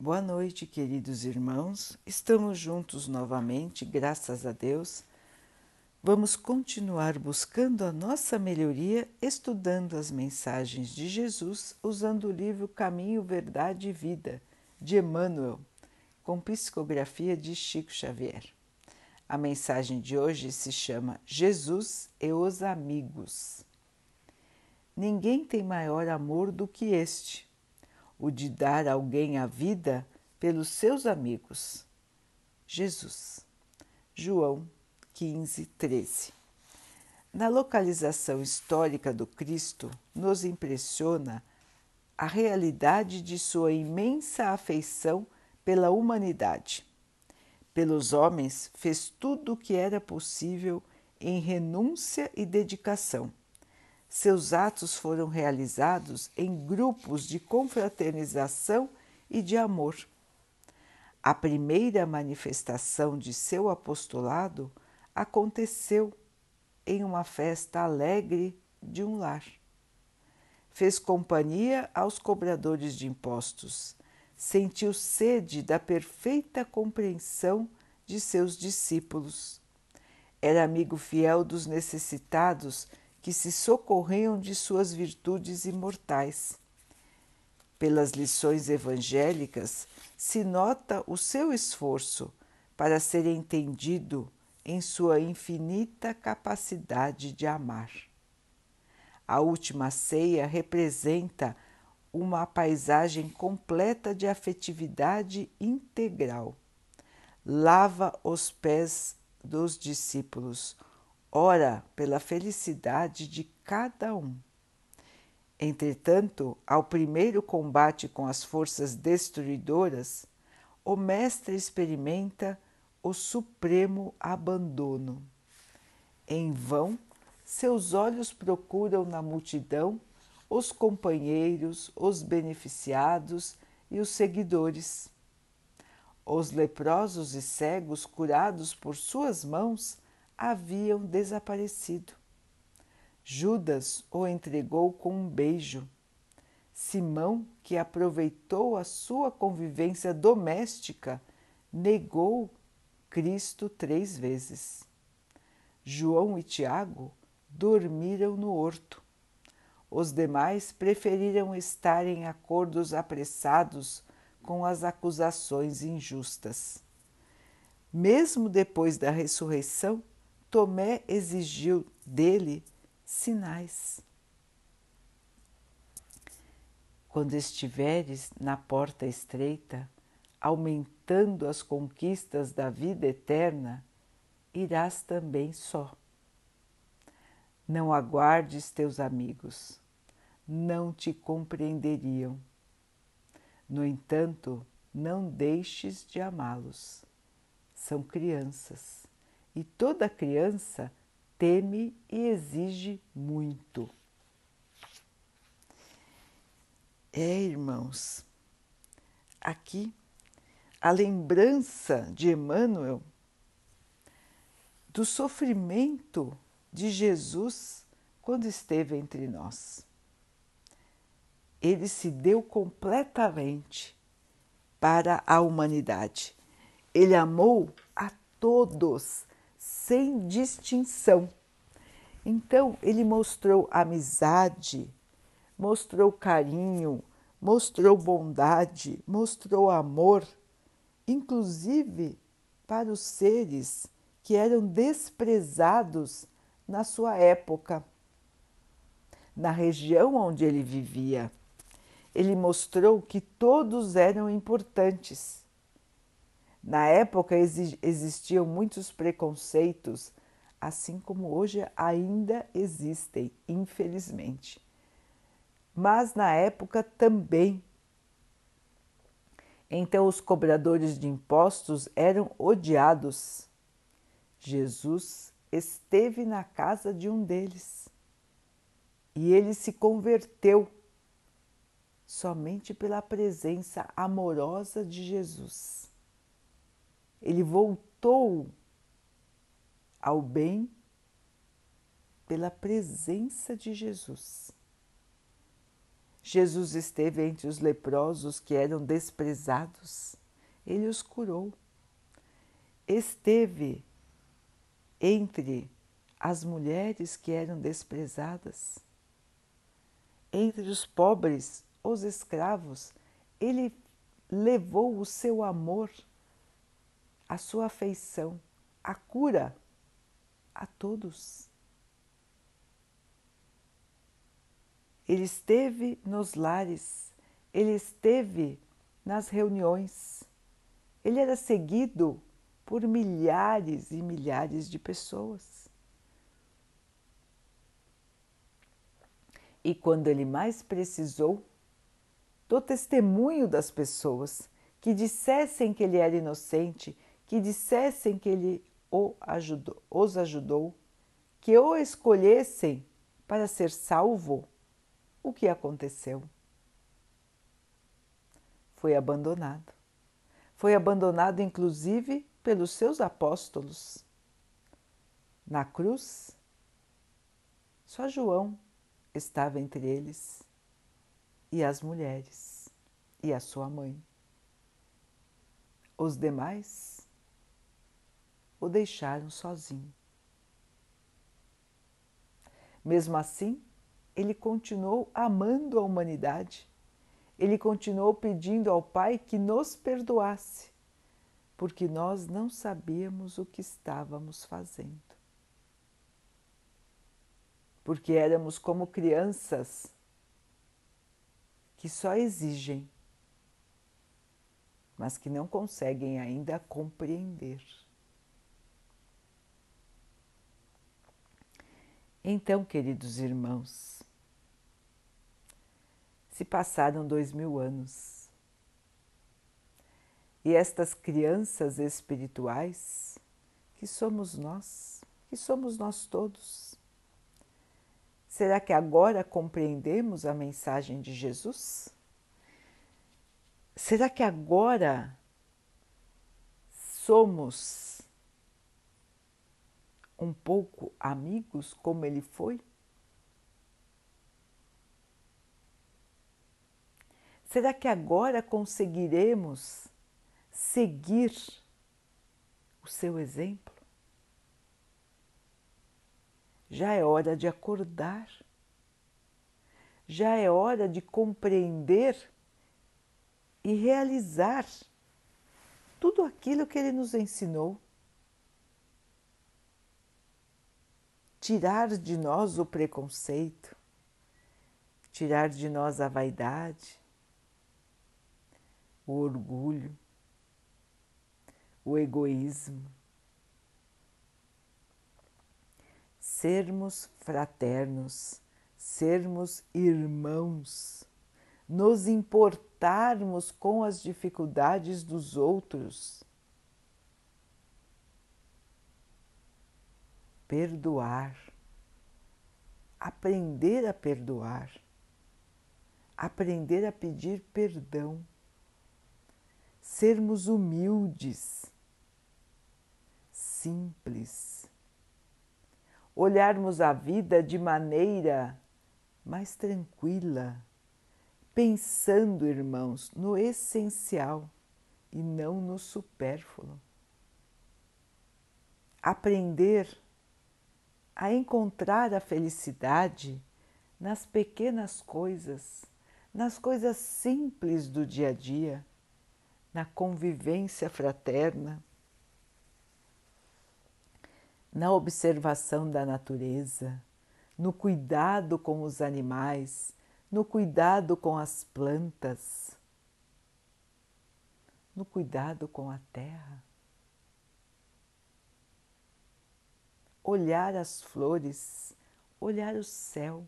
Boa noite, queridos irmãos. Estamos juntos novamente, graças a Deus. Vamos continuar buscando a nossa melhoria, estudando as mensagens de Jesus, usando o livro Caminho, Verdade e Vida, de Emmanuel, com psicografia de Chico Xavier. A mensagem de hoje se chama Jesus e os Amigos. Ninguém tem maior amor do que este o de dar alguém a vida pelos seus amigos. Jesus. João 15, 13. Na localização histórica do Cristo, nos impressiona a realidade de sua imensa afeição pela humanidade. Pelos homens, fez tudo o que era possível em renúncia e dedicação seus atos foram realizados em grupos de confraternização e de amor. A primeira manifestação de seu apostolado aconteceu em uma festa alegre de um lar. Fez companhia aos cobradores de impostos, sentiu sede da perfeita compreensão de seus discípulos. Era amigo fiel dos necessitados que se socorriam de suas virtudes imortais. Pelas lições evangélicas se nota o seu esforço para ser entendido em sua infinita capacidade de amar. A última ceia representa uma paisagem completa de afetividade integral. Lava os pés dos discípulos, ora pela felicidade de cada um. Entretanto, ao primeiro combate com as forças destruidoras, o Mestre experimenta o supremo abandono. Em vão, seus olhos procuram na multidão os companheiros, os beneficiados e os seguidores. Os leprosos e cegos curados por suas mãos haviam desaparecido. Judas o entregou com um beijo. Simão, que aproveitou a sua convivência doméstica, negou Cristo três vezes. João e Tiago dormiram no horto. Os demais preferiram estar em acordos apressados com as acusações injustas. Mesmo depois da ressurreição, Tomé exigiu dele sinais. Quando estiveres na porta estreita, aumentando as conquistas da vida eterna, irás também só. Não aguardes teus amigos, não te compreenderiam. No entanto, não deixes de amá-los. São crianças e toda criança teme e exige muito. É, irmãos, aqui a lembrança de Emmanuel do sofrimento de Jesus quando esteve entre nós. Ele se deu completamente para a humanidade. Ele amou a todos sem distinção. Então, ele mostrou amizade, mostrou carinho, mostrou bondade, mostrou amor, inclusive para os seres que eram desprezados na sua época, na região onde ele vivia. Ele mostrou que todos eram importantes na época existiam muitos preconceitos, assim como hoje ainda existem, infelizmente. Mas na época também. Então os cobradores de impostos eram odiados. Jesus esteve na casa de um deles e ele se converteu somente pela presença amorosa de Jesus. Ele voltou ao bem pela presença de Jesus. Jesus esteve entre os leprosos que eram desprezados, ele os curou. Esteve entre as mulheres que eram desprezadas, entre os pobres, os escravos, ele levou o seu amor, a sua afeição, a cura a todos. Ele esteve nos lares, ele esteve nas reuniões, ele era seguido por milhares e milhares de pessoas. E quando ele mais precisou do testemunho das pessoas que dissessem que ele era inocente, que dissessem que ele ajudou, os ajudou, que o escolhessem para ser salvo, o que aconteceu? Foi abandonado. Foi abandonado, inclusive, pelos seus apóstolos. Na cruz, só João estava entre eles e as mulheres e a sua mãe. Os demais o deixaram sozinho. Mesmo assim, ele continuou amando a humanidade, ele continuou pedindo ao Pai que nos perdoasse, porque nós não sabíamos o que estávamos fazendo. Porque éramos como crianças que só exigem, mas que não conseguem ainda compreender. Então, queridos irmãos, se passaram dois mil anos. E estas crianças espirituais, que somos nós, que somos nós todos, será que agora compreendemos a mensagem de Jesus? Será que agora somos um pouco amigos como ele foi? Será que agora conseguiremos seguir o seu exemplo? Já é hora de acordar, já é hora de compreender e realizar tudo aquilo que ele nos ensinou. Tirar de nós o preconceito, tirar de nós a vaidade, o orgulho, o egoísmo. Sermos fraternos, sermos irmãos, nos importarmos com as dificuldades dos outros. Perdoar, aprender a perdoar, aprender a pedir perdão sermos humildes, simples, olharmos a vida de maneira mais tranquila, pensando, irmãos, no essencial e não no supérfluo. Aprender a encontrar a felicidade nas pequenas coisas, nas coisas simples do dia a dia na convivência fraterna, na observação da natureza, no cuidado com os animais, no cuidado com as plantas, no cuidado com a terra. Olhar as flores, olhar o céu,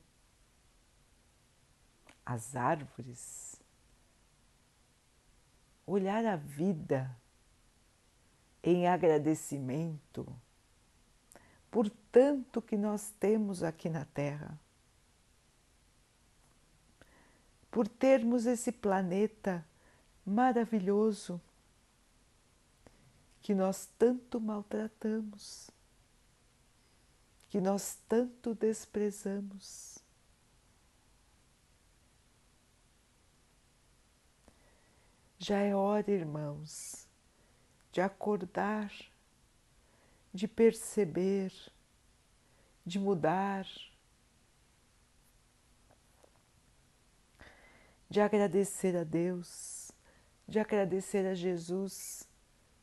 as árvores olhar a vida em agradecimento por tanto que nós temos aqui na Terra, por termos esse planeta maravilhoso que nós tanto maltratamos, que nós tanto desprezamos. Já é hora, irmãos, de acordar, de perceber, de mudar, de agradecer a Deus, de agradecer a Jesus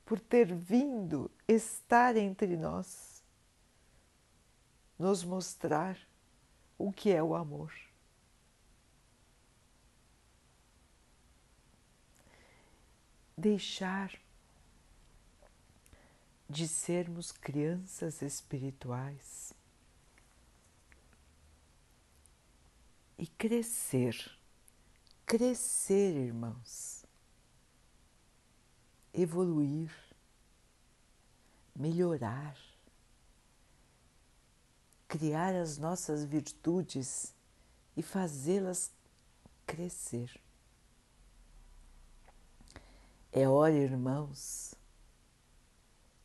por ter vindo estar entre nós, nos mostrar o que é o amor. Deixar de sermos crianças espirituais e crescer, crescer, irmãos, evoluir, melhorar criar as nossas virtudes e fazê-las crescer. É hora, irmãos,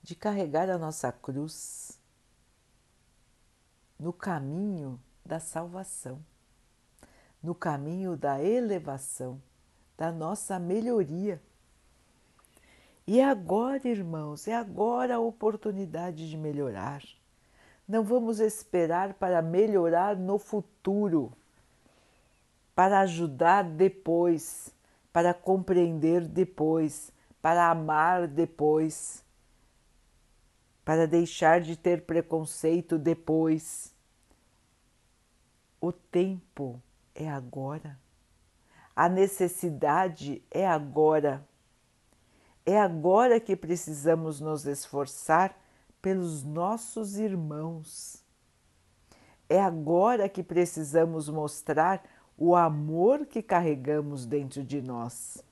de carregar a nossa cruz no caminho da salvação, no caminho da elevação, da nossa melhoria. E agora, irmãos, é agora a oportunidade de melhorar não vamos esperar para melhorar no futuro, para ajudar depois, para compreender depois, para amar depois, para deixar de ter preconceito depois. O tempo é agora. A necessidade é agora. É agora que precisamos nos esforçar pelos nossos irmãos. É agora que precisamos mostrar o amor que carregamos dentro de nós.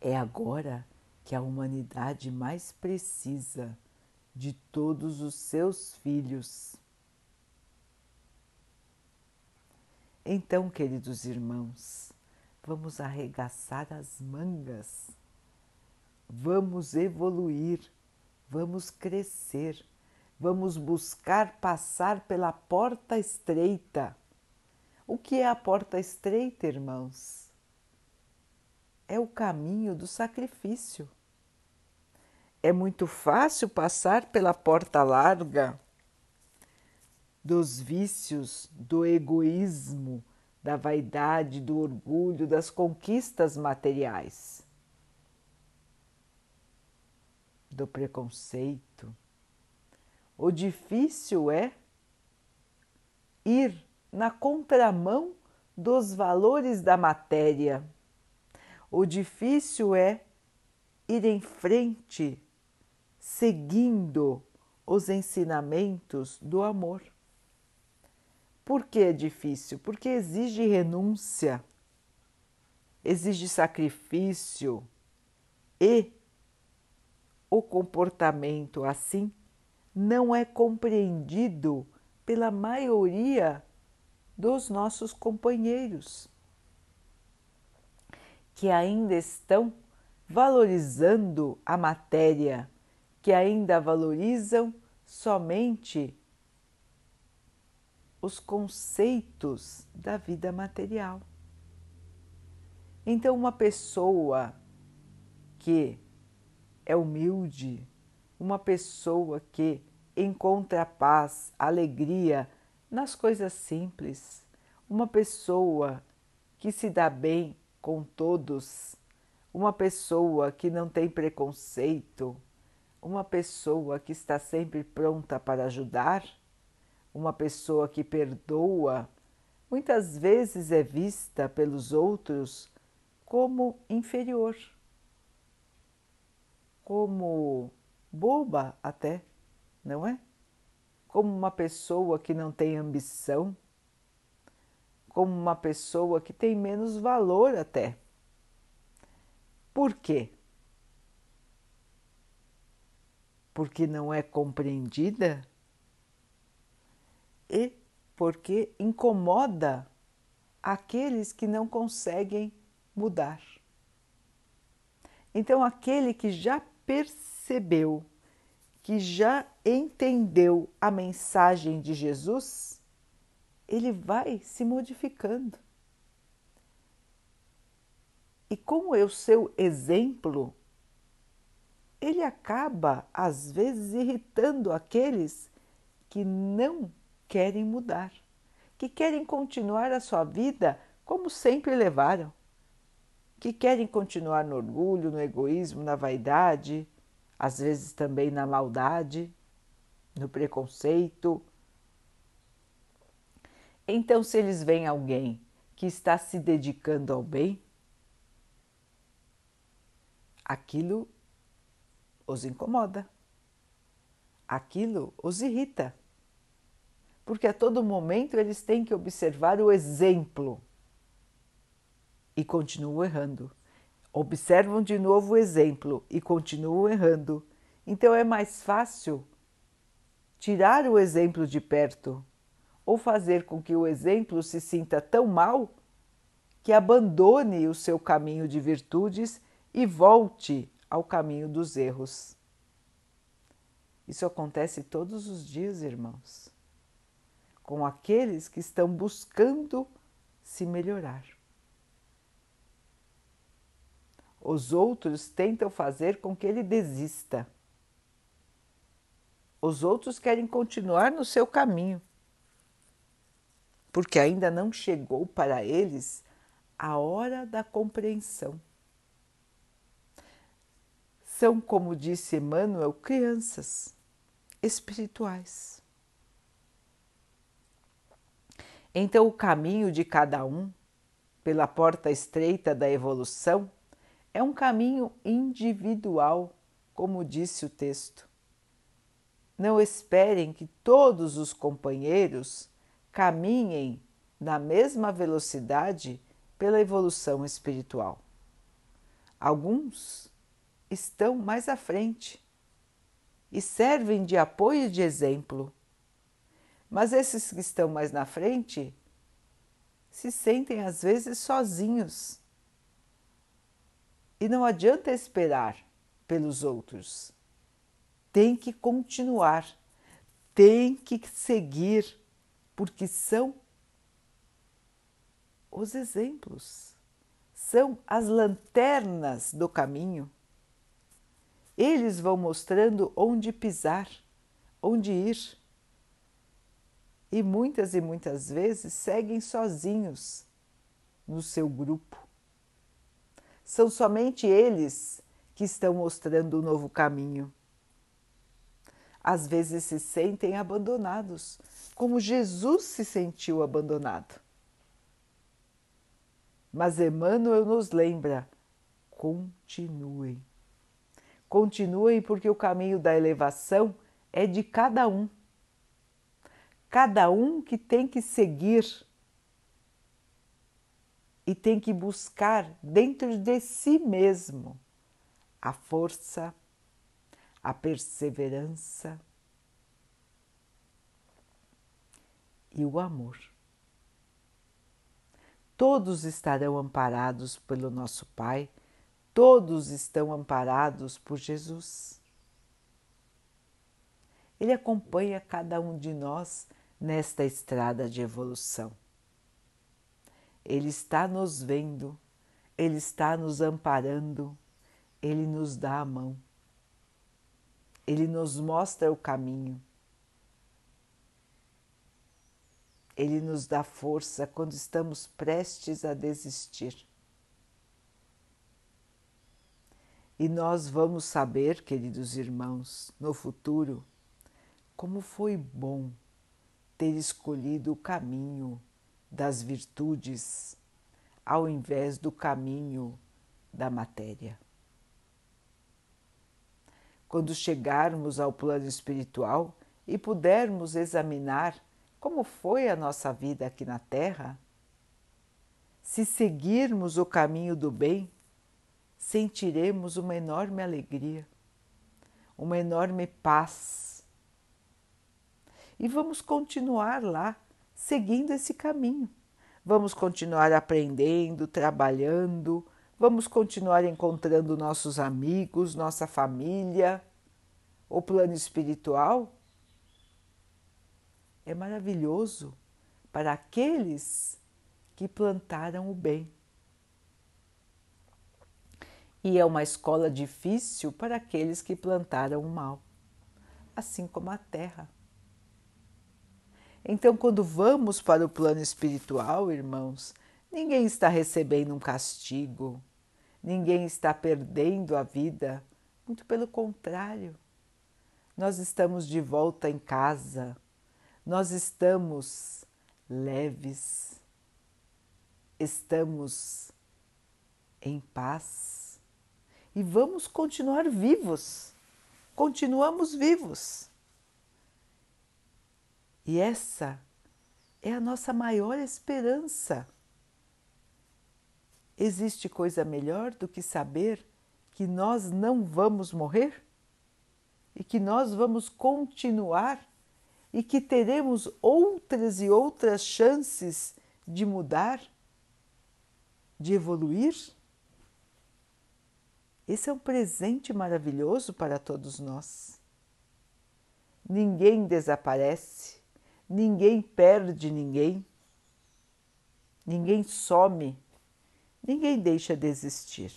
É agora que a humanidade mais precisa de todos os seus filhos. Então, queridos irmãos, vamos arregaçar as mangas, vamos evoluir vamos crescer, vamos buscar passar pela porta estreita. O que é a porta estreita, irmãos? É o caminho do sacrifício. É muito fácil passar pela porta larga dos vícios, do egoísmo, da vaidade, do orgulho, das conquistas materiais. Do preconceito. O difícil é ir na contramão dos valores da matéria. O difícil é ir em frente, seguindo os ensinamentos do amor. Por que é difícil? Porque exige renúncia, exige sacrifício e o comportamento assim não é compreendido pela maioria dos nossos companheiros, que ainda estão valorizando a matéria, que ainda valorizam somente os conceitos da vida material. Então, uma pessoa que é humilde, uma pessoa que encontra paz, alegria nas coisas simples, uma pessoa que se dá bem com todos, uma pessoa que não tem preconceito, uma pessoa que está sempre pronta para ajudar, uma pessoa que perdoa, muitas vezes é vista pelos outros como inferior como boba até, não é? Como uma pessoa que não tem ambição, como uma pessoa que tem menos valor até. Por quê? Porque não é compreendida e porque incomoda aqueles que não conseguem mudar. Então, aquele que já percebeu, que já entendeu a mensagem de Jesus, ele vai se modificando. E com o seu exemplo, ele acaba, às vezes, irritando aqueles que não querem mudar, que querem continuar a sua vida como sempre levaram, que querem continuar no orgulho, no egoísmo, na vaidade, às vezes também na maldade, no preconceito. Então, se eles veem alguém que está se dedicando ao bem, aquilo os incomoda, aquilo os irrita, porque a todo momento eles têm que observar o exemplo e continuam errando. Observam de novo o exemplo e continuam errando. Então é mais fácil tirar o exemplo de perto ou fazer com que o exemplo se sinta tão mal que abandone o seu caminho de virtudes e volte ao caminho dos erros. Isso acontece todos os dias, irmãos, com aqueles que estão buscando se melhorar. Os outros tentam fazer com que ele desista. Os outros querem continuar no seu caminho, porque ainda não chegou para eles a hora da compreensão. São, como disse Emmanuel, crianças espirituais. Então, o caminho de cada um, pela porta estreita da evolução, é um caminho individual, como disse o texto. Não esperem que todos os companheiros caminhem na mesma velocidade pela evolução espiritual. Alguns estão mais à frente e servem de apoio e de exemplo, mas esses que estão mais na frente se sentem às vezes sozinhos e não adianta esperar pelos outros. Tem que continuar, tem que seguir, porque são os exemplos, são as lanternas do caminho. Eles vão mostrando onde pisar, onde ir. E muitas e muitas vezes seguem sozinhos no seu grupo. São somente eles que estão mostrando o um novo caminho. Às vezes se sentem abandonados, como Jesus se sentiu abandonado. Mas Emmanuel nos lembra: continuem. Continuem, porque o caminho da elevação é de cada um. Cada um que tem que seguir e tem que buscar dentro de si mesmo a força, a perseverança e o amor. Todos estarão amparados pelo nosso Pai, todos estão amparados por Jesus. Ele acompanha cada um de nós nesta estrada de evolução. Ele está nos vendo, Ele está nos amparando, Ele nos dá a mão, Ele nos mostra o caminho, Ele nos dá força quando estamos prestes a desistir. E nós vamos saber, queridos irmãos, no futuro, como foi bom ter escolhido o caminho das virtudes ao invés do caminho da matéria. Quando chegarmos ao plano espiritual e pudermos examinar como foi a nossa vida aqui na Terra, se seguirmos o caminho do bem, sentiremos uma enorme alegria, uma enorme paz. E vamos continuar lá seguindo esse caminho. Vamos continuar aprendendo, trabalhando, vamos continuar encontrando nossos amigos, nossa família. O plano espiritual é maravilhoso para aqueles que plantaram o bem. E é uma escola difícil para aqueles que plantaram o mal, assim como a terra. Então, quando vamos para o plano espiritual, irmãos, ninguém está recebendo um castigo, ninguém está perdendo a vida, muito pelo contrário. Nós estamos de volta em casa, nós estamos leves, estamos em paz e vamos continuar vivos. Continuamos vivos. E essa é a nossa maior esperança. Existe coisa melhor do que saber que nós não vamos morrer e que nós vamos continuar e que teremos outras e outras chances de mudar, de evoluir? Esse é um presente maravilhoso para todos nós. Ninguém desaparece, ninguém perde ninguém, ninguém some, ninguém deixa de existir.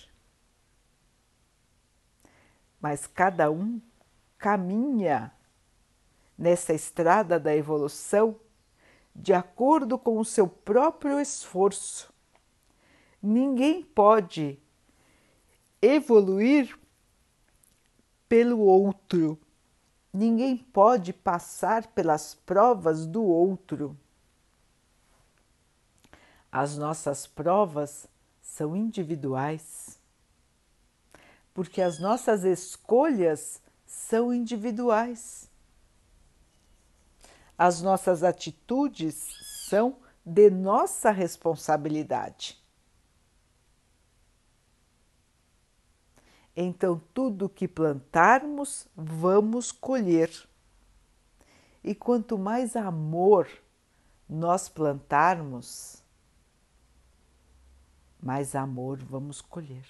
Mas cada um caminha nessa estrada da evolução de acordo com o seu próprio esforço. Ninguém pode evoluir pelo outro. Ninguém pode passar pelas provas do outro. As nossas provas são individuais, porque as nossas escolhas são individuais. As nossas atitudes são de nossa responsabilidade. Então, tudo que plantarmos, vamos colher. E quanto mais amor nós plantarmos, mais amor vamos colher.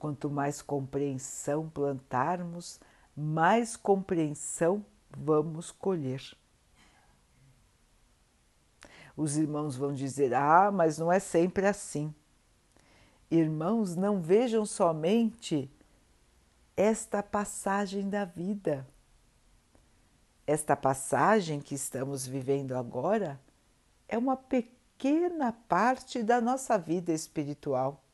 Quanto mais compreensão plantarmos, mais compreensão vamos colher. Os irmãos vão dizer: Ah, mas não é sempre assim. Irmãos, não vejam somente esta passagem da vida. Esta passagem que estamos vivendo agora é uma pequena parte da nossa vida espiritual.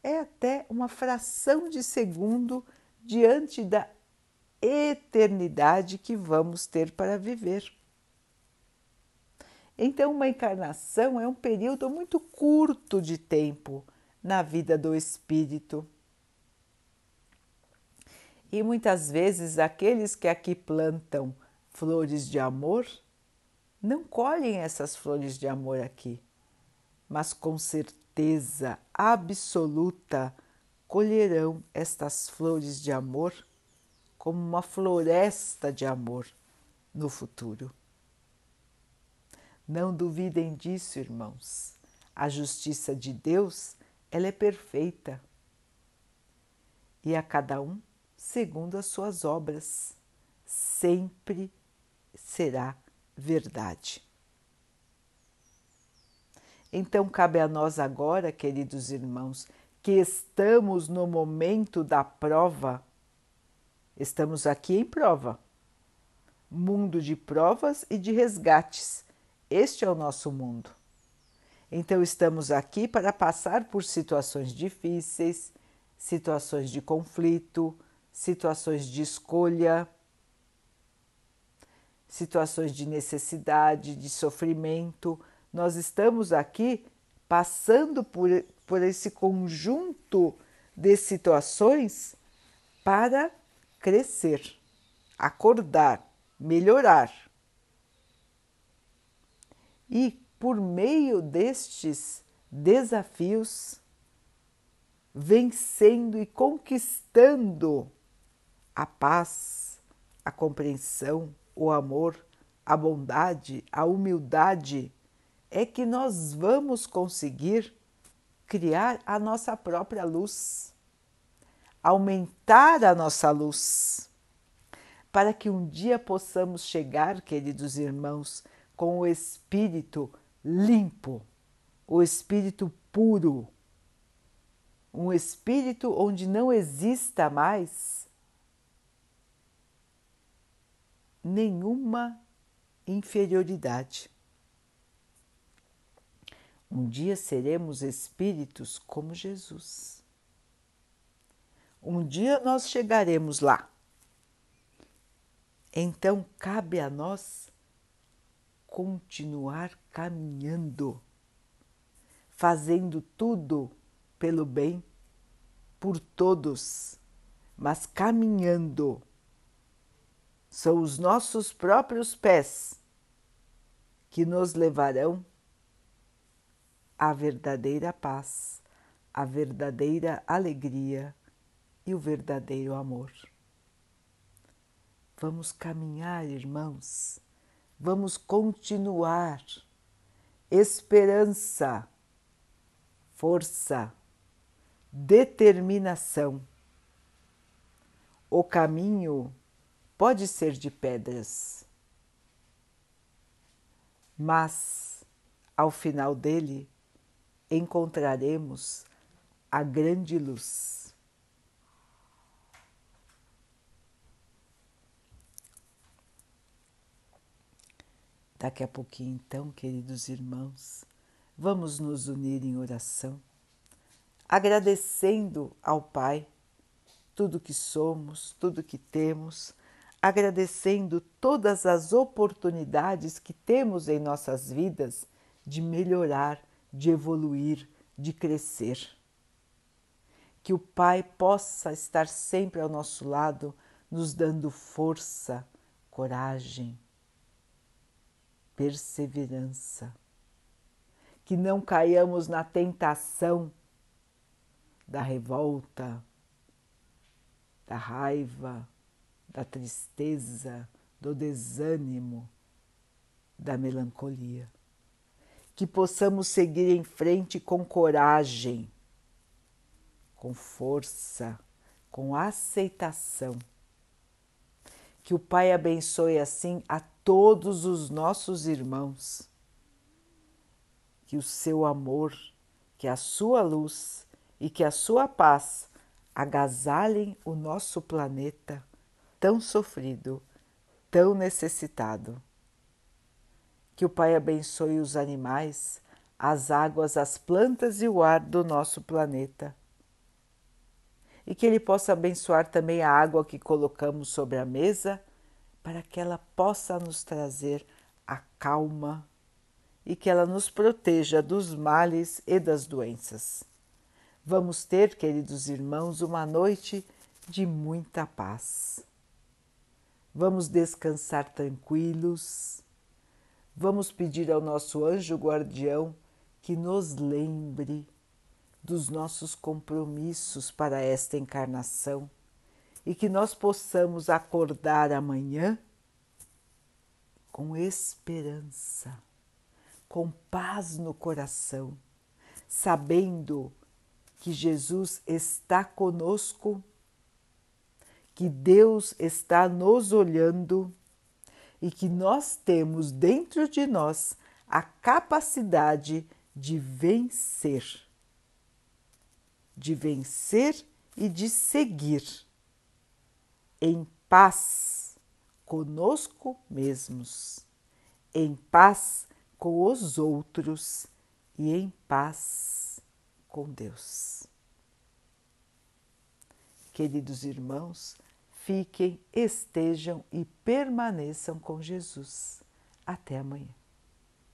É até uma fração de segundo diante da eternidade que vamos ter para viver. Então, uma encarnação é um período muito curto de tempo na vida do espírito. E muitas vezes aqueles que aqui plantam flores de amor não colhem essas flores de amor aqui, mas com certeza absoluta colherão estas flores de amor como uma floresta de amor no futuro. Não duvidem disso, irmãos. A justiça de Deus, ela é perfeita. E a cada um segundo as suas obras. Sempre será verdade. Então cabe a nós agora, queridos irmãos, que estamos no momento da prova. Estamos aqui em prova. Mundo de provas e de resgates este é o nosso mundo. Então, estamos aqui para passar por situações difíceis, situações de conflito, situações de escolha, situações de necessidade, de sofrimento. Nós estamos aqui passando por, por esse conjunto de situações para crescer, acordar, melhorar. E por meio destes desafios, vencendo e conquistando a paz, a compreensão, o amor, a bondade, a humildade, é que nós vamos conseguir criar a nossa própria luz, aumentar a nossa luz, para que um dia possamos chegar, queridos irmãos, com o espírito limpo, o espírito puro, um espírito onde não exista mais nenhuma inferioridade. Um dia seremos espíritos como Jesus. Um dia nós chegaremos lá. Então cabe a nós continuar caminhando, fazendo tudo pelo bem, por todos, mas caminhando. São os nossos próprios pés que nos levarão a verdadeira paz, a verdadeira alegria e o verdadeiro amor. Vamos caminhar, irmãos, vamos continuar. Esperança, força, determinação. O caminho pode ser de pedras, mas ao final dele encontraremos a grande luz. Daqui a pouquinho, então, queridos irmãos, vamos nos unir em oração, agradecendo ao Pai tudo que somos, tudo que temos, agradecendo todas as oportunidades que temos em nossas vidas de melhorar de evoluir, de crescer. Que o Pai possa estar sempre ao nosso lado, nos dando força, coragem, perseverança. Que não caiamos na tentação da revolta, da raiva, da tristeza, do desânimo, da melancolia que possamos seguir em frente com coragem, com força, com aceitação. Que o Pai abençoe assim a todos os nossos irmãos. Que o seu amor, que a sua luz e que a sua paz agasalhem o nosso planeta tão sofrido, tão necessitado. Que o Pai abençoe os animais, as águas, as plantas e o ar do nosso planeta. E que Ele possa abençoar também a água que colocamos sobre a mesa, para que ela possa nos trazer a calma e que ela nos proteja dos males e das doenças. Vamos ter, queridos irmãos, uma noite de muita paz. Vamos descansar tranquilos Vamos pedir ao nosso anjo guardião que nos lembre dos nossos compromissos para esta encarnação e que nós possamos acordar amanhã com esperança, com paz no coração, sabendo que Jesus está conosco, que Deus está nos olhando e que nós temos dentro de nós a capacidade de vencer, de vencer e de seguir em paz conosco mesmos, em paz com os outros e em paz com Deus. Queridos irmãos, fiquem, estejam e permaneçam com Jesus. Até amanhã.